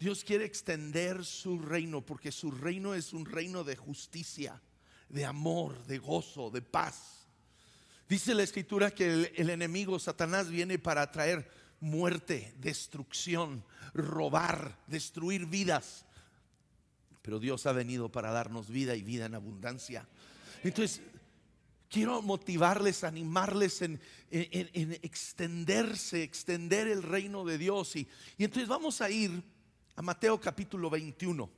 Dios quiere extender su reino porque su reino es un reino de justicia, de amor, de gozo, de paz. Dice la escritura que el, enemigo, Satanás, viene para traer muerte, destrucción, robar, destruir vidas. Pero Dios ha venido para darnos vida y vida en abundancia. Entonces, quiero motivarles, animarles en, extenderse, extender el reino de Dios. Y, y entonces vamos a ir Mateo capítulo 21.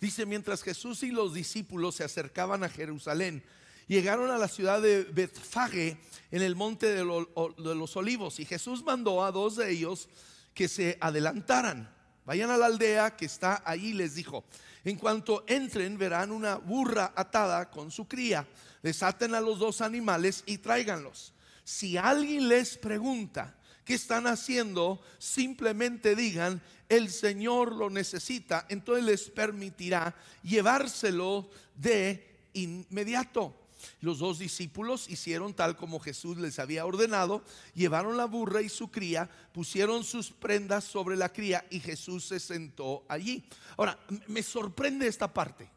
Dice, mientras Jesús y los discípulos se acercaban a Jerusalén, llegaron a la ciudad de Betfage en el monte de, los olivos y Jesús mandó a dos de ellos que se adelantaran Vayan a la aldea que está ahí, les dijo. En cuanto entren, verán una burra atada con su cría. Desaten a los dos animales y tráiganlos. Si alguien les pregunta qué están haciendo, simplemente digan, el Señor lo necesita. Entonces les permitirá llevárselo de inmediato. Los dos discípulos hicieron tal como Jesús les había ordenado, llevaron la burra y su cría, pusieron sus prendas sobre la cría y Jesús se sentó allí. Ahora, me sorprende esta parte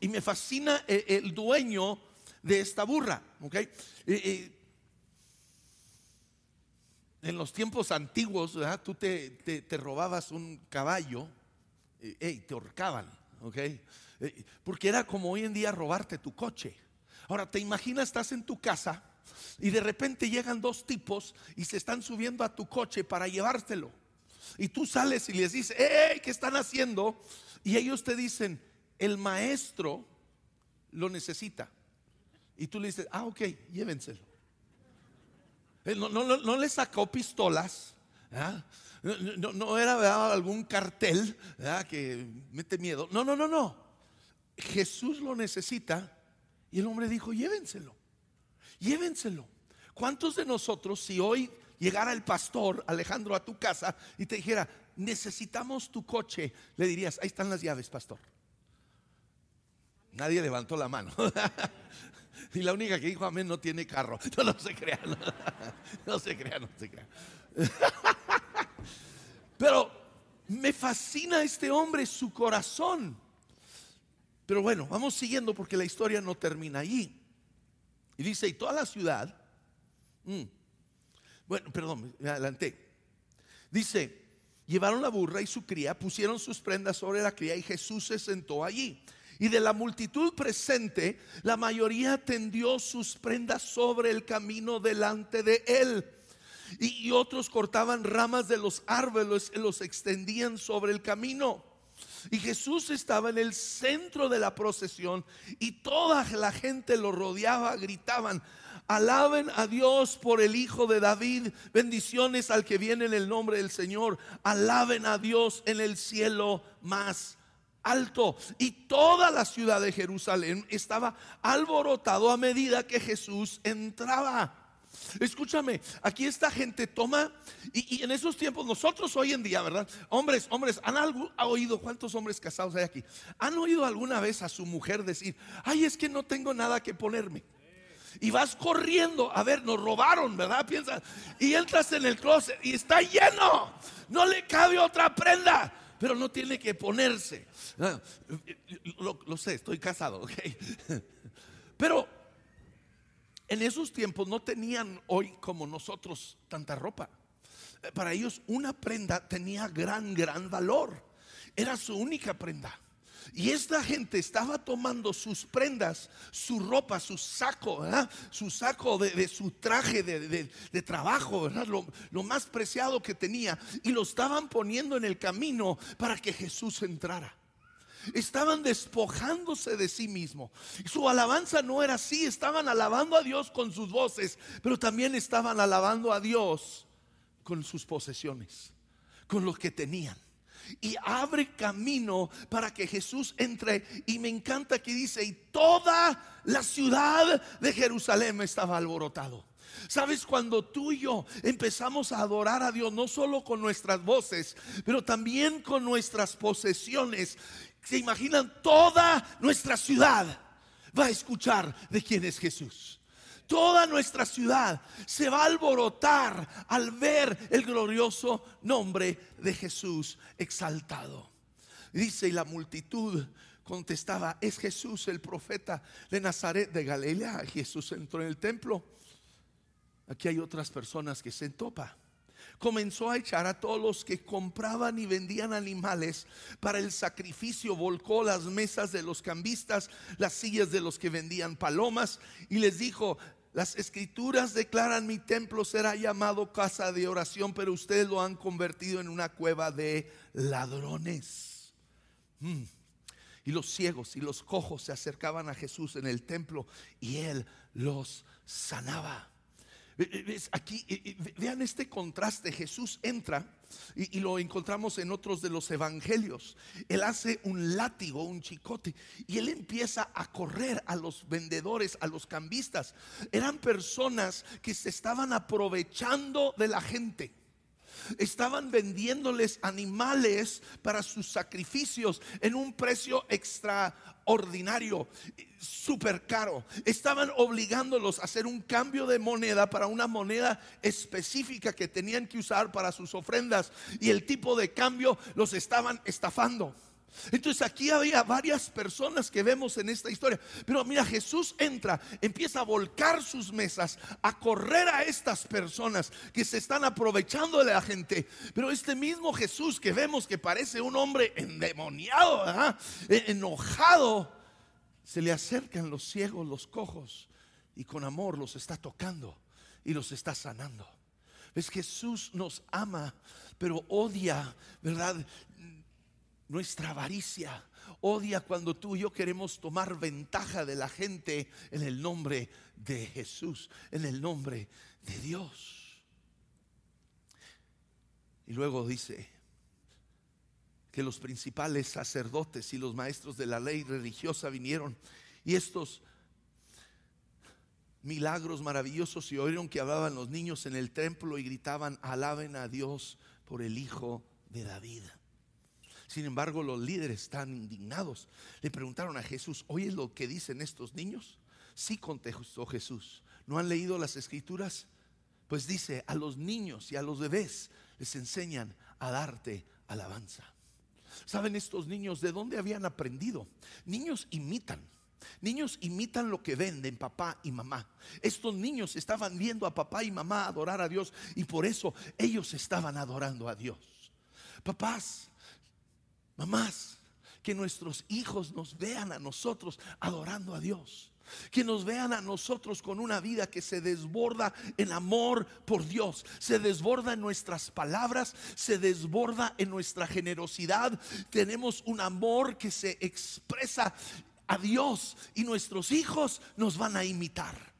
y me fascina eh, el dueño de esta burra. Eh, eh, en los tiempos antiguos, tú te, robabas un caballo y te ahorcaban, porque era como hoy en día robarte tu coche. Ahora, ¿te imaginas, estás en tu casa y de repente llegan dos tipos y se están subiendo a tu coche para llevártelo? Y tú sales y les dices, ¡Ey! ¿Qué están haciendo? Y ellos te dicen, el maestro lo necesita. Y tú le dices, ah, ok, llévenselo. No, no, le sacó pistolas. No, no, era algún cartel que mete miedo. No, no, no, no. Jesús lo necesita y el hombre dijo, llévenselo, llévenselo. ¿Cuántos de nosotros, si hoy llegara el pastor Alejandro a tu casa y te dijera, necesitamos tu coche, le dirías, ahí están las llaves, pastor? Nadie levantó la mano. y la única que dijo amén no tiene carro. No, se crean. No, se crean, no se crean. Pero me fascina este hombre, su corazón. Pero bueno, vamos siguiendo porque la historia no termina allí. Y dice, y toda la ciudad, mm, bueno, perdón, me adelanté. Dice, llevaron la burra y su cría, pusieron sus prendas sobre la cría y Jesús se sentó allí. Y de la multitud presente, la mayoría tendió sus prendas sobre el camino delante de él. Y, y otros cortaban ramas de los árboles y los extendían sobre el camino. Y Jesús estaba en el centro de la procesión y toda la gente lo rodeaba, gritaban, alaben a Dios por el Hijo de David, bendiciones al que viene en el nombre del Señor, alaben a Dios en el cielo más alto. Y toda la ciudad de Jerusalén estaba alborotado a medida que Jesús entraba. Escúchame, aquí esta gente toma, y, en esos tiempos, nosotros hoy en día, ¿verdad? Hombres, hombres, ¿han algo, oído cuántos hombres casados hay aquí? ¿Han oído alguna vez a su mujer decir, ay, es que no tengo nada que ponerme? Y vas corriendo, a ver, nos robaron, ¿verdad? Piensa, y entras en el closet y está lleno, no le cabe otra prenda pero no tiene que ponerse. Lo, lo, sé, estoy casado, ok. Pero en esos tiempos no tenían hoy como nosotros tanta ropa. Eh, para ellos una prenda tenía gran, gran valor. Era su única prenda. Y esta gente estaba tomando sus prendas, su ropa, su saco, su saco de, su traje de, trabajo, lo, lo, más preciado que tenía, y lo estaban poniendo en el camino para que Jesús entrara. Estaban despojándose de sí mismo. Su alabanza no era así, estaban alabando a Dios con sus voces, pero también estaban alabando a Dios con sus posesiones, con lo que tenían. Y abre camino para que Jesús entre. Y me encanta que dice, y toda la ciudad de Jerusalén estaba alborotado. Sabes, cuando tú y yo empezamos a adorar a Dios, no solo con nuestras voces, pero también con nuestras posesiones, se imaginan toda nuestra ciudad va a escuchar de quién es Jesús. toda nuestra ciudad se va a alborotar al ver el glorioso nombre de Jesús exaltado. Dice, y la multitud contestaba, es Jesús el profeta de Nazaret de Galilea. Jesús entró en el templo. Aquí hay otras personas que se entopa comenzó a echar a todos los que compraban y vendían animales para el sacrificio, volcó las mesas de los cambistas, las sillas de los que vendían palomas y les dijo, las escrituras declaran mi templo será llamado casa de oración, pero ustedes lo han convertido en una cueva de ladrones. Mm. Y los ciegos y los cojos se acercaban a Jesús en el templo y él los sanaba. Aquí, vean este contraste. Jesús entra y, lo encontramos en otros de los evangelios. Él hace un látigo, un chicote, y él empieza a correr a los vendedores, a los cambistas. Eran personas que se estaban aprovechando de la gente estaban vendiéndoles animales para sus sacrificios en un precio extraordinario, súper caro. Estaban obligándolos a hacer un cambio de moneda para una moneda específica que tenían que usar para sus ofrendas y el tipo de cambio los estaban estafando. Entonces aquí había varias personas que vemos en esta historia. Pero mira, Jesús entra, empieza a volcar sus mesas, a correr a estas personas que se están aprovechando de la gente. Pero este mismo Jesús que vemos que parece un hombre endemoniado, e, enojado, se le acercan los ciegos, los cojos, y con amor los está tocando y los está sanando. ¿Ves? Jesús nos ama, pero odia, ¿verdad? Nuestra avaricia. Odia cuando tú y yo queremos tomar ventaja de la gente en el nombre de Jesús, en el nombre de Dios. Y luego dice que los principales sacerdotes y los maestros de la ley religiosa vinieron y estos milagros maravillosos y oyeron que hablaban los niños en el templo y gritaban, alaben a Dios por el Hijo de David. Sin embargo, los líderes están indignados. Le preguntaron a Jesús, ¿oyes lo que dicen estos niños? Sí, contestó Jesús. ¿No han leído las escrituras? Pues dice, a los niños y a los bebés les enseñan a darte alabanza. ¿Saben estos niños de dónde habían aprendido? Niños imitan. Niños imitan lo que ven de papá y mamá. Estos niños estaban viendo a papá y mamá adorar a Dios y por eso ellos estaban adorando a Dios. Papás, Mamás, que nuestros hijos nos vean a nosotros adorando a Dios. Que nos vean a nosotros con una vida que se desborda en amor por Dios, se desborda en nuestras palabras, se desborda en nuestra generosidad. Tenemos un amor que se expresa a Dios y nuestros hijos nos van a imitar.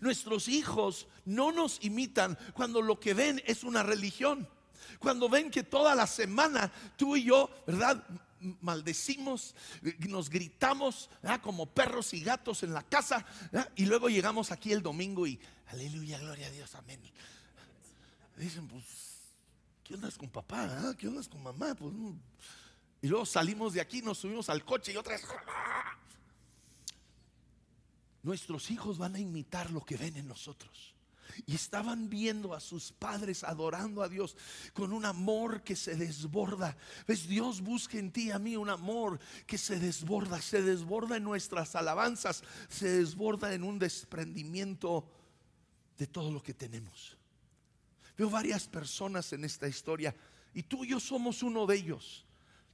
Nuestros hijos no nos imitan cuando lo que ven es una religión. Cuando ven que toda la semana tú y yo, ¿verdad? maldecimos, nos gritamos como perros y gatos en la casa y luego llegamos aquí el domingo y aleluya, gloria a Dios, amén. Dicen, pues, ¿qué onda con papá? Ah? ¿Qué onda con mamá? Pues, mm. y luego salimos de aquí, nos subimos al coche y otra vez. Nuestros hijos van a imitar lo que ven en nosotros. Y estaban viendo a sus padres adorando a Dios con un amor que se desborda. ¿Ves? Dios busca en ti y a mí un amor que se desborda, se desborda en nuestras alabanzas, se desborda en un desprendimiento de todo lo que tenemos. Veo varias personas en esta historia y tú y yo somos uno de ellos.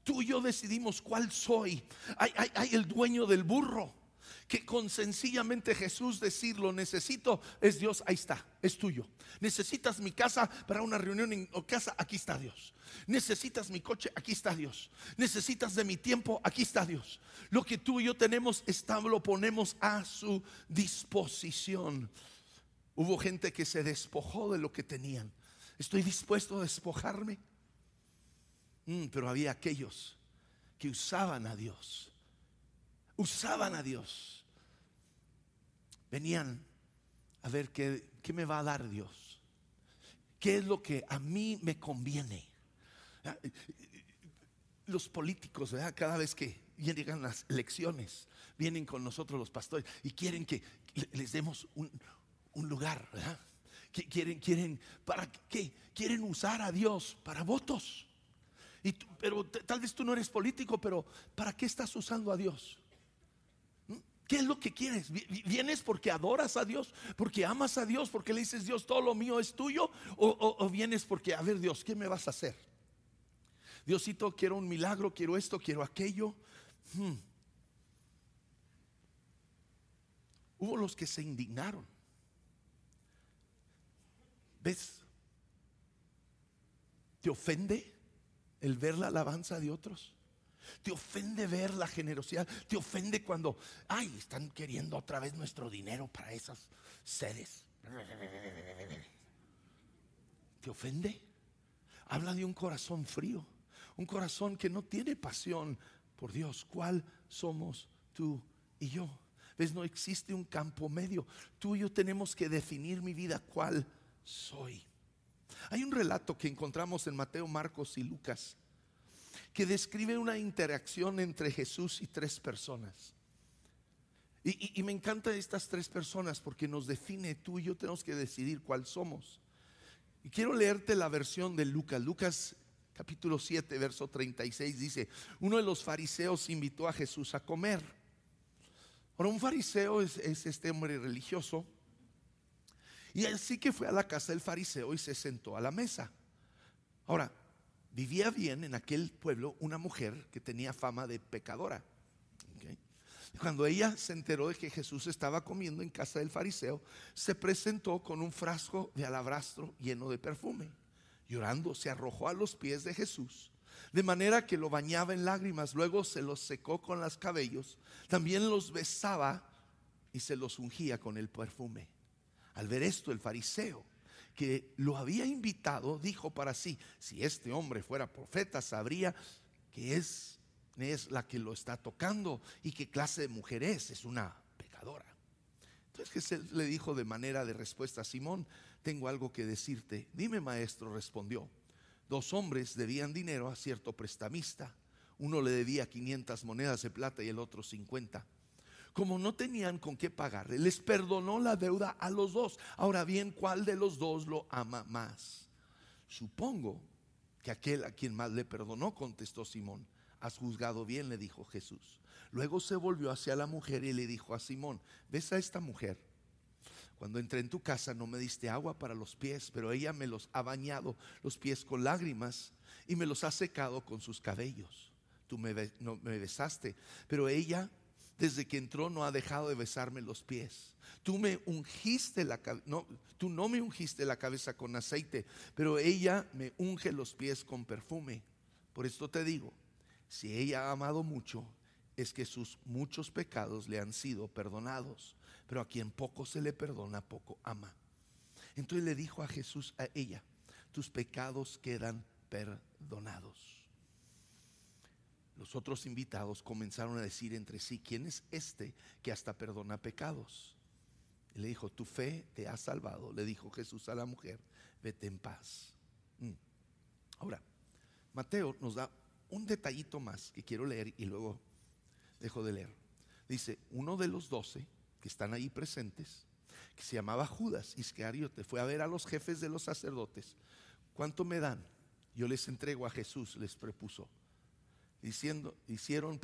Tú y yo decidimos cuál soy. Hay, hay el dueño del burro que con sencillamente Jesús decirlo necesito, es Dios, ahí está, es tuyo. Necesitas mi casa para una reunión en casa, aquí está Dios. Necesitas mi coche, aquí está Dios. Necesitas de mi tiempo, aquí está Dios. Lo que tú y yo tenemos, está, lo ponemos a su disposición. Hubo gente que se despojó de lo que tenían. Estoy dispuesto a despojarme. Mm, pero había aquellos que usaban a Dios usaban a Dios. Venían a ver qué, me va a dar Dios. ¿Qué es lo que a mí me conviene? Los políticos, cada vez que llegan las elecciones, vienen con nosotros los pastores y quieren que les demos un, lugar. Quieren, quieren, ¿para qué? Quieren usar a Dios para votos. Pero tal vez tú no eres político, pero ¿para qué estás usando a Dios? ¿Qué es lo que quieres? ¿Vienes porque adoras a Dios? ¿Porque amas a Dios? ¿Porque le dices Dios todo lo mío es tuyo? ¿O, vienes porque, a ver Dios, ¿qué me vas a hacer? Diosito, quiero un milagro, quiero esto, quiero aquello. Hmm. Hubo los que se indignaron. ¿Ves? ¿Te ofende el ver la alabanza de otros? ¿Te ofende ver la generosidad? ¿Te ofende cuando, ay, están queriendo otra vez nuestro dinero para esas sedes? ¿Te ofende? Habla de un corazón frío, un corazón que no tiene pasión por Dios. ¿Cuál somos tú y yo? ¿Ves? No existe un campo medio. Tú y yo tenemos que definir mi vida cuál soy. Hay un relato que encontramos en Mateo, Marcos y Lucas que describe una interacción entre Jesús y tres personas. Y, me encantan estas tres personas porque nos define tú y yo tenemos que decidir cuál somos. Y quiero leerte la versión de Lucas. Lucas capítulo 7, verso 36 dice, uno de los fariseos invitó a Jesús a comer. Ahora, un fariseo es, este hombre religioso. Y así que fue a la casa del fariseo y se sentó a la mesa. Ahora, vivía bien en aquel pueblo una mujer que tenía fama de pecadora. Cuando ella se enteró de que Jesús estaba comiendo en casa del fariseo, se presentó con un frasco de alabastro lleno de perfume. Llorando, se arrojó a los pies de Jesús de manera que lo bañaba en lágrimas, luego se los secó con los cabellos, también los besaba y se los ungía con el perfume. Al ver esto, el fariseo que lo había invitado dijo para sí, si este hombre fuera profeta, sabría que es, es la que lo está tocando y qué clase de mujer es, es una pecadora. Entonces Jesús le dijo de manera de respuesta a Simón, tengo algo que decirte. Dime maestro, respondió dos hombres debían dinero a cierto prestamista. Uno le debía 500 monedas de plata y el otro 50. Como no tenían con qué pagarle, les perdonó la deuda a los dos. Ahora bien, ¿cuál de los dos lo ama más? Supongo que aquel a quien más le perdonó, contestó Simón. Has juzgado bien, le dijo Jesús. Luego se volvió hacia la mujer y le dijo a Simón, ¿ves a esta mujer? Cuando entré en tu casa no me diste agua para los pies, pero ella me los ha bañado los pies con lágrimas y me los ha secado con sus cabellos. Tú me, no, me besaste, pero ella desde que entró no ha dejado de besarme los pies. Tú me ungiste la no, tú no me ungiste la cabeza con aceite, pero ella me unge los pies con perfume. Por esto te digo, si ella ha amado mucho, es que sus muchos pecados le han sido perdonados pero a quien poco se le perdona, poco ama. Entonces le dijo a Jesús a ella, tus pecados quedan perdonados. Los otros invitados comenzaron a decir entre sí, ¿quién es este que hasta perdona pecados? Y le dijo, tu fe te ha salvado. Le dijo Jesús a la mujer, vete en paz. Mm. Ahora, Mateo nos da un detallito más que quiero leer y luego dejo de leer. Dice, uno de los doce que están ahí presentes, que se llamaba Judas Iscariote, fue a ver a los jefes de los sacerdotes. ¿Cuánto me dan? Yo les entrego a Jesús, les prepuso. Diciendo, hicieron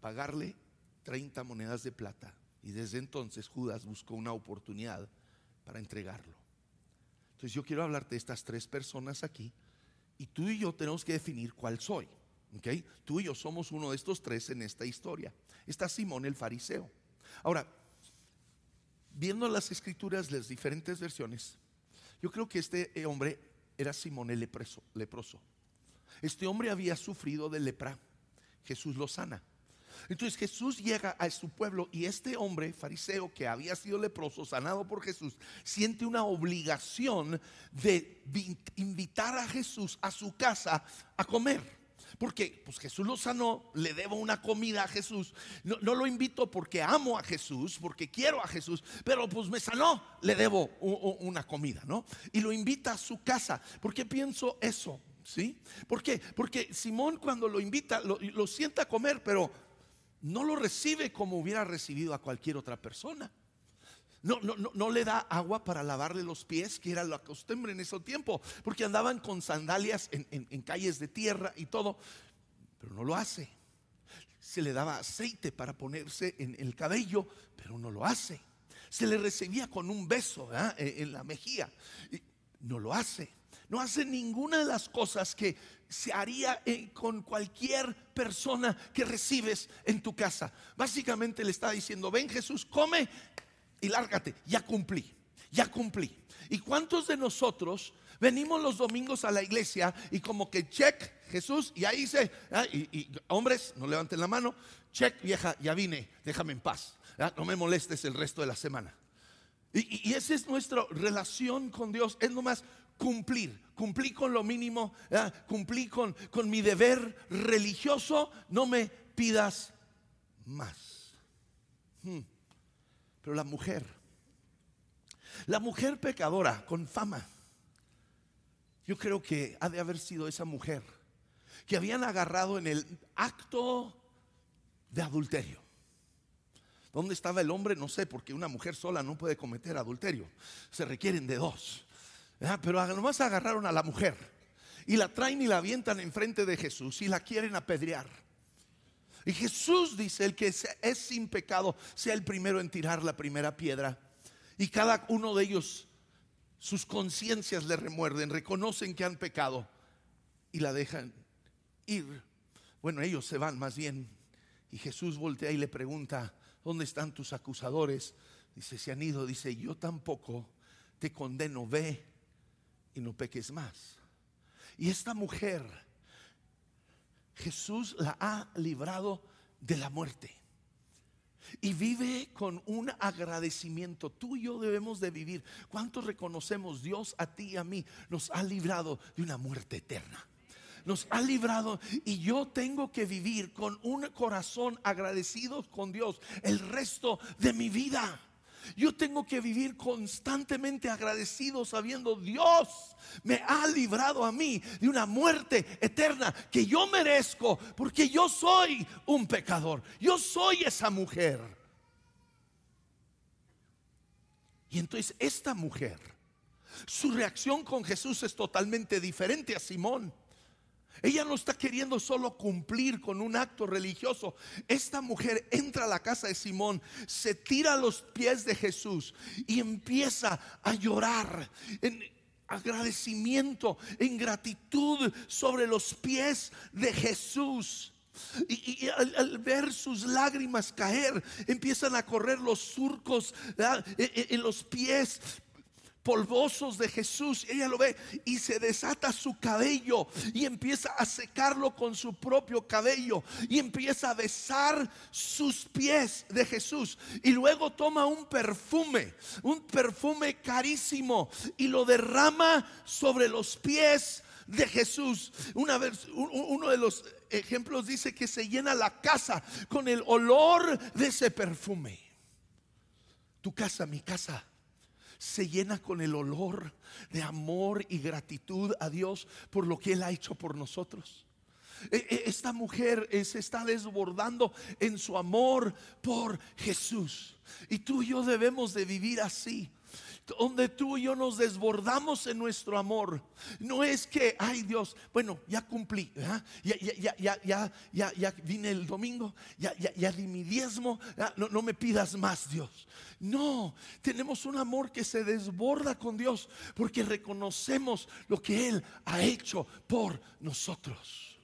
pagarle 30 monedas de plata. Y desde entonces Judas buscó una oportunidad para entregarlo. Entonces yo quiero hablarte de estas tres personas aquí. Y tú y yo tenemos que definir cuál soy. ¿okay? Tú y yo somos uno de estos tres en esta historia. Está Simón el fariseo. Ahora, viendo las escrituras, las diferentes versiones, yo creo que este hombre era Simón el leproso. Este hombre había sufrido de lepra. Jesús lo sana. Entonces Jesús llega a su pueblo y este hombre fariseo que había sido leproso, sanado por Jesús, siente una obligación de invitar a Jesús a su casa a comer. Porque pues Jesús lo sanó, le debo una comida a Jesús. No, lo invito porque amo a Jesús, porque quiero a Jesús, pero pues me sanó, le debo una comida, ¿no? Y lo invita a su casa. ¿Por qué pienso eso? ¿Sí? ¿Por qué? Porque Simón cuando lo invita, lo, lo sienta a comer, pero no lo recibe como hubiera recibido a cualquier otra persona. no, no, no, no le da agua para lavarle los pies, que era la costumbre en ese tiempo, porque andaban con sandalias en, en calles de tierra y todo, pero no lo hace. Se le daba aceite para ponerse en el cabello, pero no lo hace. Se le recibía con un beso en la mejilla, y no lo hace. No hace ninguna de las cosas que se haría eh, con cualquier persona que recibes en tu casa. Básicamente le está diciendo, ven Jesús, come y lárgate, ya cumplí, ya cumplí. ¿Y cuántos de nosotros venimos los domingos a la iglesia y como que check Jesús y ahí dice, ah, y, hombres, no levanten la mano, check vieja, ya vine, déjame en paz, ah, no me molestes el resto de la semana. Y, y, esa es nuestra relación con Dios, es nomás cumplir, cumplí con lo mínimo, cumplí con, con mi deber religioso, no me pidas más. Hmm. Pero la mujer, la mujer pecadora con fama, yo creo que ha de haber sido esa mujer que habían agarrado en el acto de adulterio. ¿Dónde estaba el hombre? No sé, porque una mujer sola no puede cometer adulterio. Se requieren de dos. Pero nomás agarraron a la mujer y la traen y la avientan enfrente de Jesús y la quieren apedrear. Y Jesús dice, el que es sin pecado, sea el primero en tirar la primera piedra. Y cada uno de ellos, sus conciencias le remuerden, reconocen que han pecado y la dejan ir. Bueno, ellos se van más bien. Y Jesús voltea y le pregunta, ¿dónde están tus acusadores? Dice, se han ido. Dice, yo tampoco te condeno, ve y no peques más. Y esta mujer Jesús la ha librado de la muerte. Y vive con un agradecimiento. Tú y yo debemos de vivir. ¿Cuántos reconocemos Dios a ti y a mí? Nos ha librado de una muerte eterna. Nos ha librado y yo tengo que vivir con un corazón agradecido con Dios el resto de mi vida. Yo tengo que vivir constantemente agradecido sabiendo Dios me ha librado a mí de una muerte eterna que yo merezco porque yo soy un pecador. Yo soy esa mujer. Y entonces esta mujer, su reacción con Jesús es totalmente diferente a Simón. Ella no está queriendo solo cumplir con un acto religioso. Esta mujer entra a la casa de Simón, se tira a los pies de Jesús y empieza a llorar en agradecimiento, en gratitud sobre los pies de Jesús. Y, al, ver sus lágrimas caer, empiezan a correr los surcos en los pies polvosos de Jesús. Ella lo ve y se desata su cabello y empieza a secarlo con su propio cabello y empieza a besar sus pies de Jesús. Y luego toma un perfume, un perfume carísimo y lo derrama sobre los pies de Jesús. Una vez, uno de los ejemplos dice que se llena la casa con el olor de ese perfume. Tu casa, mi casa se llena con el olor de amor y gratitud a Dios por lo que Él ha hecho por nosotros. E, e, esta mujer se está desbordando en su amor por Jesús. Y tú y yo debemos de vivir así donde tú y yo nos desbordamos en nuestro amor. No es que, ay Dios, bueno, ya cumplí, ya, ya, ya, ya, ya, ya, vine el domingo, ya, ya, ya di mi diezmo, no, no me pidas más, Dios. No, tenemos un amor que se desborda con Dios porque reconocemos lo que Él ha hecho por nosotros.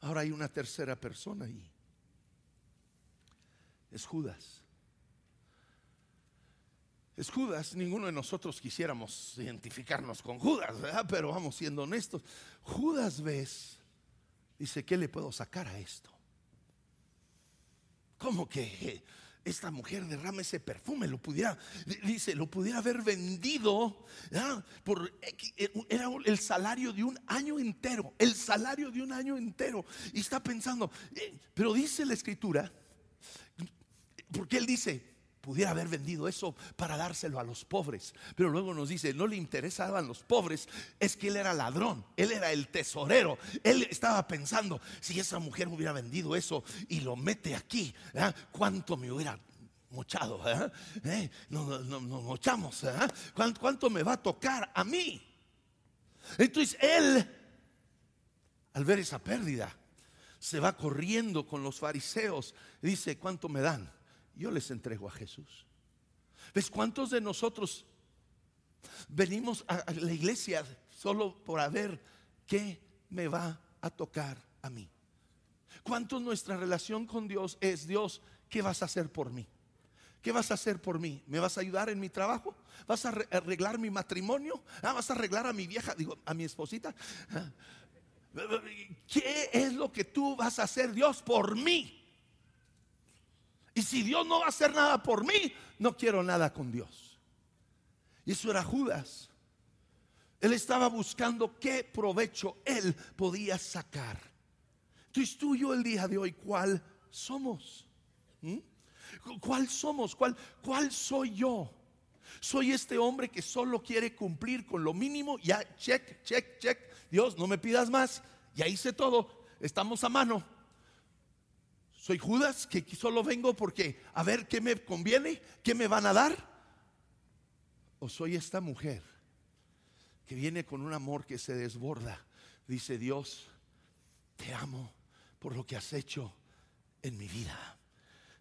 Ahora hay una tercera persona ahí. Es Judas. Es Judas, ninguno de nosotros quisiéramos identificarnos con Judas, pero vamos siendo honestos. Judas ves, dice, ¿qué le puedo sacar a esto? ¿Cómo que esta mujer derrama ese perfume? Lo pudiera, dice, lo pudiera haber vendido por era el salario de un año entero, el salario de un año entero. Y está pensando, eh, pero dice la escritura, porque él dice, pudiera haber vendido eso para dárselo a los pobres. Pero luego nos dice, no le interesaban los pobres, es que él era ladrón, él era el tesorero. Él estaba pensando, si esa mujer hubiera vendido eso y lo mete aquí, ¿cuánto me hubiera mochado, ¿eh? nos, mochamos. ¿Cuánto me va a tocar a mí? Entonces él, al ver esa pérdida, se va corriendo con los fariseos. Dice, ¿cuánto me dan? Yo les entrego a Jesús. ¿Ves cuántos de nosotros venimos a la iglesia solo por ver qué me va a tocar a mí? ¿Cuánto nuestra relación con Dios es, Dios, ¿qué vas a hacer por mí? ¿Qué vas a hacer por mí? ¿Me vas a ayudar en mi trabajo? ¿Vas a arreglar mi matrimonio? Ah, ¿Vas a arreglar a mi vieja, digo, a mi esposita? Ah, ¿Qué es lo que tú vas a hacer, Dios, por mí? Y si Dios no va a hacer nada por mí, no quiero nada con Dios. Y eso era Judas. Él estaba buscando qué provecho él podía sacar. Tú y yo el día de hoy, ¿cuál somos? ¿Mm? ¿Cuál somos? ¿Cuál, ¿Cuál soy yo? Soy este hombre que solo quiere cumplir con lo mínimo. Ya, check, check, check. Dios, no me pidas más. Ya hice todo. Estamos a mano. Soy Judas que solo vengo porque a ver qué me conviene, qué me van a dar. O soy esta mujer que viene con un amor que se desborda. Dice Dios, te amo por lo que has hecho en mi vida.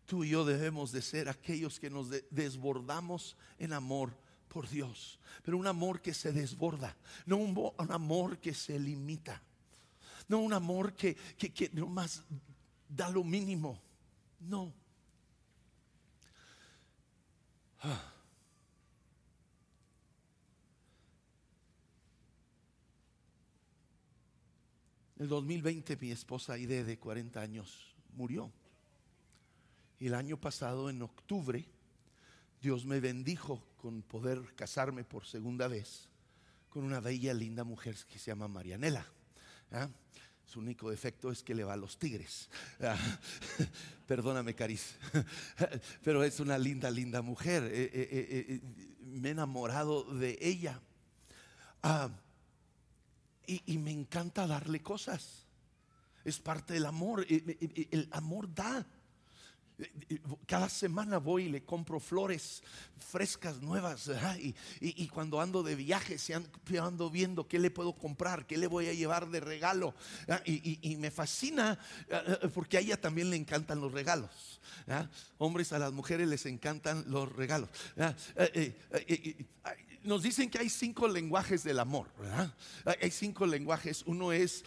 Tú y yo debemos de ser aquellos que nos desbordamos en amor por Dios, pero un amor que se desborda, no un, amor que se limita, no un amor que, que, que nomás da lo mínimo, no. En el 2020 mi esposa Aide de 40 años murió. Y el año pasado, en octubre, Dios me bendijo con poder casarme por segunda vez con una bella, linda mujer que se llama Marianela. ¿ah? Su único defecto es que le va a los tigres. Perdóname, Caris. Pero es una linda, linda mujer. Eh, eh, eh, me he enamorado de ella. Ah, y, me encanta darle cosas. Es parte del amor. El amor da. Cada semana voy y le compro flores frescas, nuevas. Y, cuando ando de viaje, ando viendo qué le puedo comprar, qué le voy a llevar de regalo. Y, me fascina eh, eh, porque a ella también le encantan los regalos. Hombres, a las mujeres les encantan los regalos. Eh, nos dicen que hay cinco lenguajes del amor. Hay cinco lenguajes. Uno es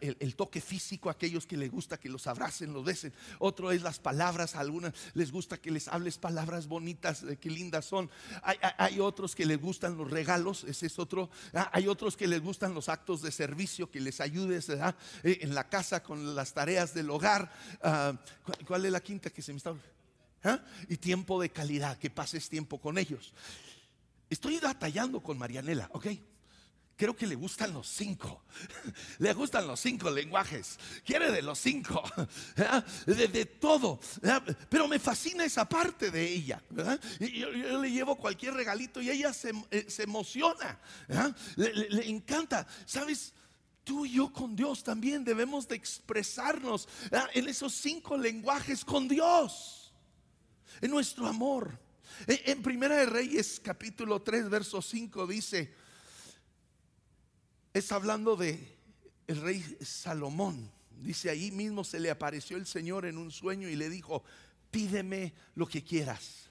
el, toque físico, aquellos que les gusta que los abracen, los besen. Otro es las palabras, a algunas les gusta que les hables palabras bonitas, que lindas son. Hay, otros que les gustan los regalos, ese es otro. Hay otros que les gustan los actos de servicio, que les ayudes eh, en la casa con las tareas del hogar. Ah, ¿Cuál es la quinta que se me está? ¿Ah? Y tiempo de calidad, que pases tiempo con ellos. Estoy batallando con Marianela, ¿ok? Creo que le gustan los cinco. Le gustan los cinco lenguajes. Quiere de los cinco. De, todo. Pero me fascina esa parte de ella. Yo, le llevo cualquier regalito y ella se, eh, emociona. Le, encanta. ¿Sabes? Tú y yo con Dios también debemos de expresarnos en esos cinco lenguajes con Dios. En nuestro amor. En Primera de Reyes capítulo 3 verso 5 dice, es hablando de el rey Salomón. Dice ahí mismo se le apareció el Señor en un sueño y le dijo, pídeme lo que quieras.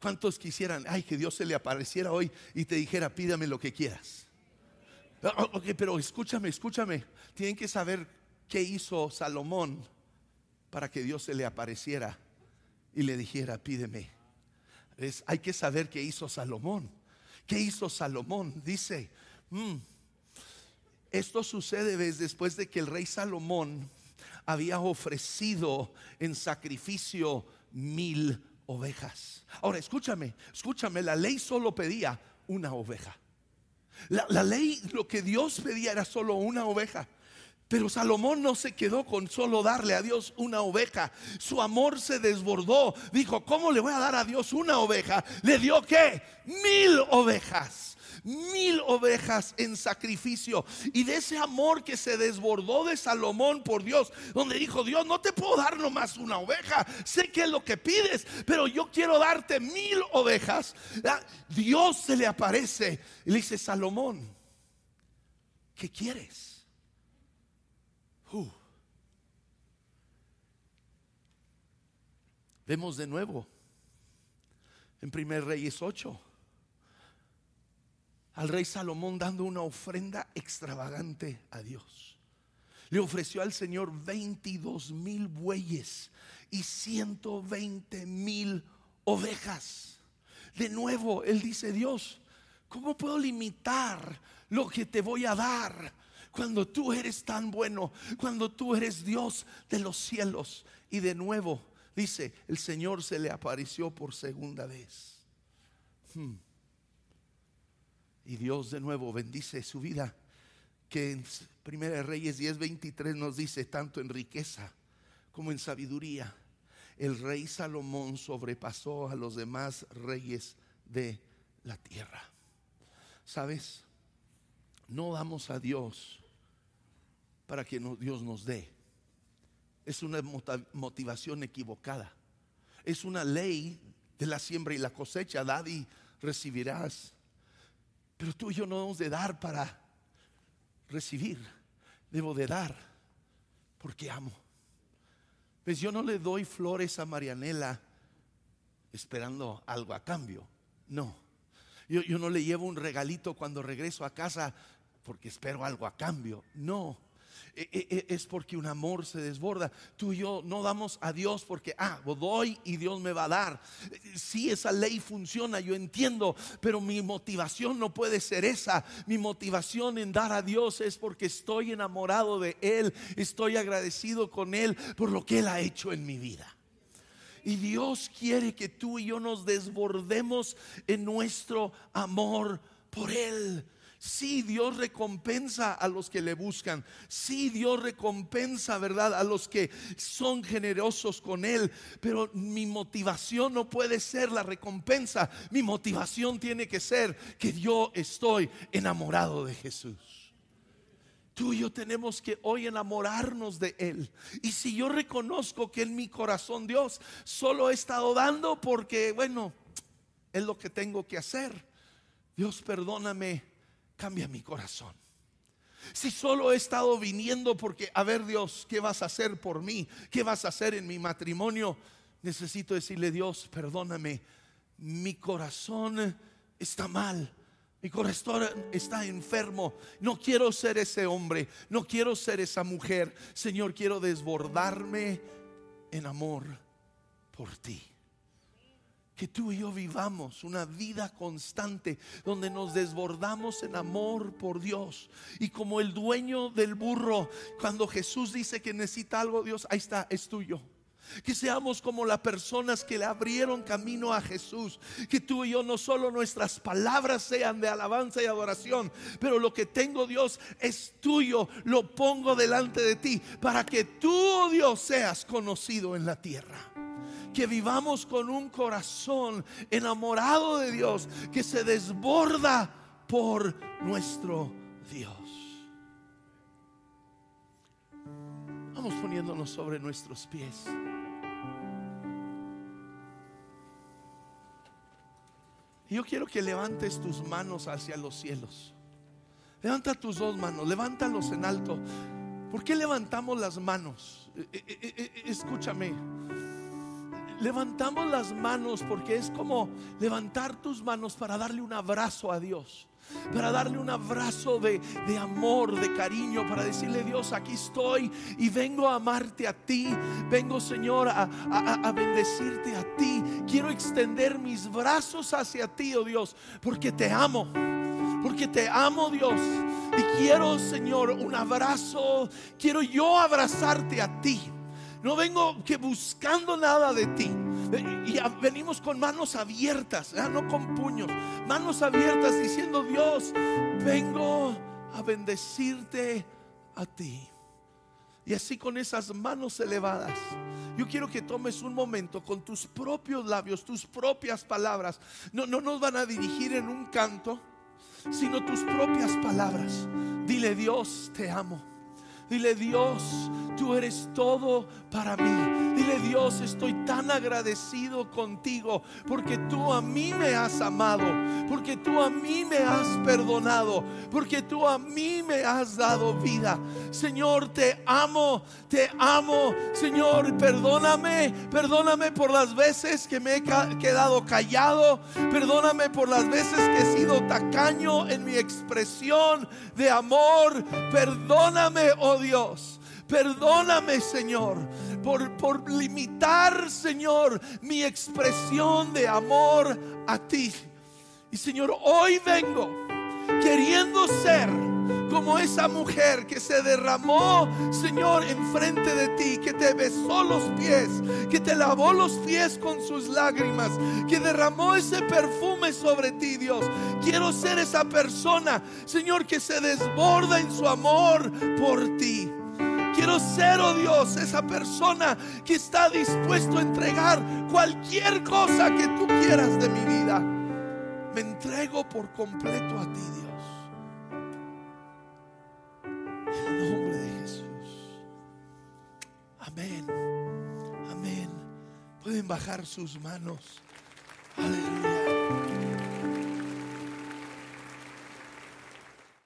¿Cuántos quisieran, ay, que Dios se le apareciera hoy y te dijera, pídame lo que quieras? Ah, ok, pero escúchame, escúchame. Tienen que saber qué hizo Salomón para que Dios se le apareciera y le dijera, pídeme hay que saber qué hizo Salomón. ¿Qué hizo Salomón? Dice, mm, esto sucede después de que el rey Salomón había ofrecido en sacrificio mil ovejas. Ahora, escúchame, escúchame, la ley solo pedía una oveja. La, la, ley, lo que Dios pedía era solo una oveja. Pero Salomón no se quedó con solo darle a Dios una oveja. Su amor se desbordó. Dijo, ¿cómo le voy a dar a Dios una oveja? Le dio qué? Mil ovejas mil ovejas en sacrificio. Y de ese amor que se desbordó de Salomón por Dios, donde dijo, Dios, no te puedo dar nomás una oveja, sé que es lo que pides, pero yo quiero darte mil ovejas. Ah, Dios se le aparece y le dice, Salomón, ¿qué quieres? Vemos de nuevo en Primer Reyes 8 al rey Salomón dando una ofrenda extravagante a Dios. Le ofreció al Señor 22 mil bueyes y 120 mil ovejas. De nuevo, él dice, Dios, ¿cómo puedo limitar lo que te voy a dar? Cuando tú eres tan bueno, cuando tú eres Dios de los cielos. Y de nuevo, dice, el Señor se le apareció por segunda vez. Hmm. Y Dios de nuevo bendice su vida, que en Primera Reyes 10:23 nos dice, tanto en riqueza como en sabiduría, el rey Salomón sobrepasó a los demás reyes de la tierra. ¿Sabes? No damos a Dios para que Dios nos dé. Es una motivación equivocada. Es una ley de la siembra y la cosecha. Dad y recibirás. Pero tú y yo no debemos de dar para recibir. Debo de dar porque amo. Pues yo no le doy flores a Marianela esperando algo a cambio. No. Yo, yo no le llevo un regalito cuando regreso a casa porque espero algo a cambio. No. E, e, e, es porque un amor se desborda. Tú y yo no damos a Dios porque, ah, doy y Dios me va a dar. Si esa ley funciona, yo entiendo, pero mi motivación no puede ser esa. Mi motivación en dar a Dios es porque estoy enamorado de Él, estoy agradecido con Él por lo que Él ha hecho en mi vida. Y Dios quiere que tú y yo nos desbordemos en nuestro amor por Él. Sí, Dios recompensa a los que le buscan. Sí, Dios recompensa, ¿verdad? A los que son generosos con Él. Pero mi motivación no puede ser la recompensa. Mi motivación tiene que ser que yo estoy enamorado de Jesús. Tú y yo tenemos que hoy enamorarnos de Él. Y si yo reconozco que en mi corazón Dios solo he estado dando porque, bueno, es lo que tengo que hacer. Dios perdóname cambia mi corazón. Si solo he estado viniendo porque, a ver Dios, ¿qué vas a hacer por mí? ¿Qué vas a hacer en mi matrimonio? Necesito decirle, Dios, perdóname, mi corazón está mal. Mi corazón está enfermo. No quiero ser ese hombre. No quiero ser esa mujer. Señor, quiero desbordarme en amor por ti que tú y yo vivamos una vida constante donde nos desbordamos en amor por Dios. Y como el dueño del burro, cuando Jesús dice que necesita algo, Dios, ahí está, es tuyo. Que seamos como las personas que le abrieron camino a Jesús. Que tú y yo no solo nuestras palabras sean de alabanza y adoración, pero lo que tengo Dios es tuyo. Lo pongo delante de ti para que tú, oh Dios, seas conocido en la tierra que vivamos con un corazón enamorado de Dios, que se desborda por nuestro Dios. Vamos poniéndonos sobre nuestros pies. yo quiero que levantes tus manos hacia los cielos. Levanta tus dos manos, levántalos en alto. ¿Por qué levantamos las manos? Eh, eh, eh, escúchame levantamos las manos porque es como levantar tus manos para darle un abrazo a Dios. Para darle un abrazo de, amor, de cariño, para decirle Dios, aquí estoy y vengo a amarte a ti. Vengo Señor a, a bendecirte a ti. Quiero extender mis brazos hacia ti, oh Dios, porque te amo. Porque te amo Dios. Y quiero Señor un abrazo. Quiero yo abrazarte a ti. No vengo que buscando nada de ti. Y venimos con manos abiertas, no con puños, manos abiertas diciendo, Dios, vengo a bendecirte a ti. Y así con esas manos elevadas, yo quiero que tomes un momento con tus propios labios, tus propias palabras. No, no nos van a dirigir en un canto, sino tus propias palabras. Dile Dios, te amo. Dile Dios, tú eres todo para mí. Dile Dios, estoy tan agradecido contigo porque tú a mí me has amado, porque tú a mí me has perdonado, porque tú a mí me has dado vida. Señor, te amo, te amo. Señor, perdóname, perdóname por las veces que me he quedado callado, perdóname por las veces que he sido tacaño en mi expresión de amor. Perdóname, oh Dios. Perdóname, Señor, por, por limitar, Señor, mi expresión de amor a ti. Y Señor, hoy vengo queriendo ser como esa mujer que se derramó, Señor, enfrente de ti, que te besó los pies, que te lavó los pies con sus lágrimas, que derramó ese perfume sobre ti, Dios. Quiero ser esa persona, Señor, que se desborda en su amor por ti. Quiero ser, oh Dios, esa persona que está dispuesto a entregar cualquier cosa que tú quieras de mi vida. Me entrego por completo a ti, Dios. En el nombre de Jesús. Amén. Amén. Pueden bajar sus manos.